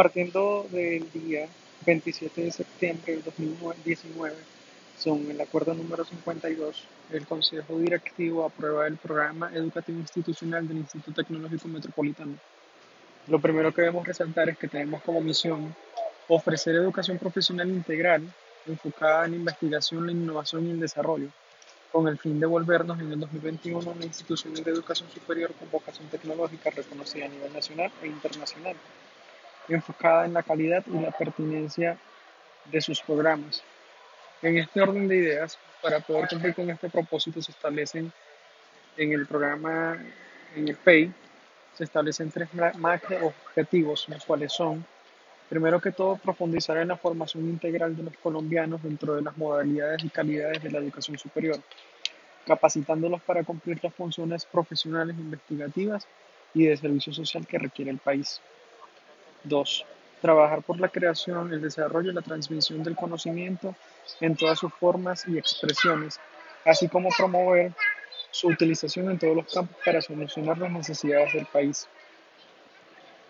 Partiendo del día 27 de septiembre de 2019, son el acuerdo número 52, el Consejo Directivo aprueba el programa educativo institucional del Instituto Tecnológico Metropolitano. Lo primero que debemos resaltar es que tenemos como misión ofrecer educación profesional integral enfocada en investigación, la innovación y el desarrollo, con el fin de volvernos en el 2021 una institución de educación superior con vocación tecnológica reconocida a nivel nacional e internacional enfocada en la calidad y la pertinencia de sus programas. En este orden de ideas, para poder cumplir con este propósito, se establecen en el programa, en el PEI, se establecen tres macro objetivos, los cuales son, primero que todo, profundizar en la formación integral de los colombianos dentro de las modalidades y calidades de la educación superior, capacitándolos para cumplir las funciones profesionales, investigativas y de servicio social que requiere el país. 2. Trabajar por la creación, el desarrollo y la transmisión del conocimiento en todas sus formas y expresiones, así como promover su utilización en todos los campos para solucionar las necesidades del país.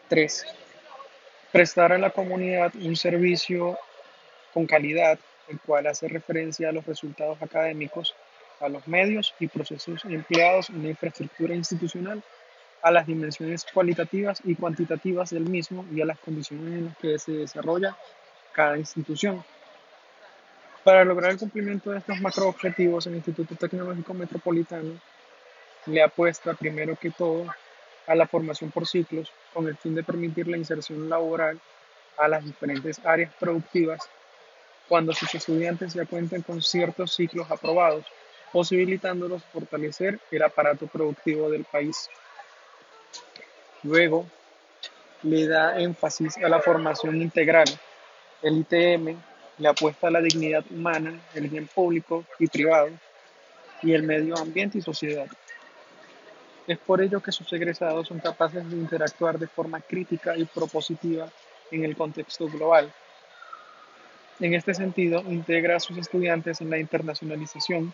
3. Prestar a la comunidad un servicio con calidad, el cual hace referencia a los resultados académicos, a los medios y procesos empleados en la infraestructura institucional a las dimensiones cualitativas y cuantitativas del mismo y a las condiciones en las que se desarrolla cada institución. Para lograr el cumplimiento de estos macroobjetivos, el Instituto Tecnológico Metropolitano le apuesta primero que todo a la formación por ciclos con el fin de permitir la inserción laboral a las diferentes áreas productivas cuando sus estudiantes ya cuenten con ciertos ciclos aprobados, posibilitándolos fortalecer el aparato productivo del país. Luego, le da énfasis a la formación integral. El ITM le apuesta a la dignidad humana, el bien público y privado, y el medio ambiente y sociedad. Es por ello que sus egresados son capaces de interactuar de forma crítica y propositiva en el contexto global. En este sentido, integra a sus estudiantes en la internacionalización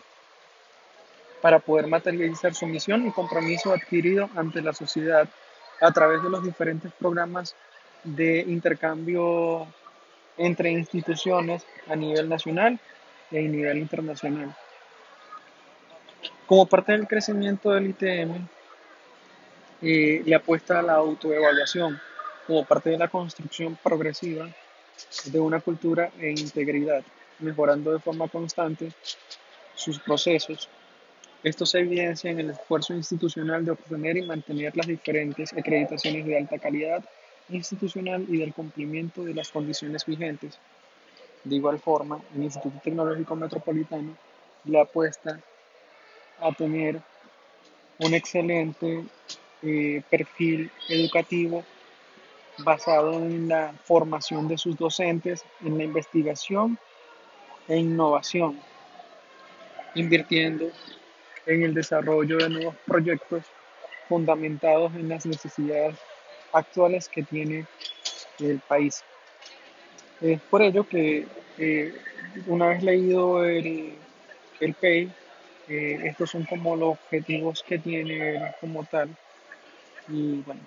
para poder materializar su misión y compromiso adquirido ante la sociedad a través de los diferentes programas de intercambio entre instituciones a nivel nacional y a nivel internacional. Como parte del crecimiento del ITM, eh, le apuesta a la autoevaluación como parte de la construcción progresiva de una cultura e integridad, mejorando de forma constante sus procesos esto se evidencia en el esfuerzo institucional de obtener y mantener las diferentes acreditaciones de alta calidad institucional y del cumplimiento de las condiciones vigentes. De igual forma, el Instituto Tecnológico Metropolitano le apuesta a tener un excelente eh, perfil educativo basado en la formación de sus docentes, en la investigación e innovación, invirtiendo en el desarrollo de nuevos proyectos fundamentados en las necesidades actuales que tiene el país. Es por ello que eh, una vez leído el, el PEI, eh, estos son como los objetivos que tiene como tal. Y bueno,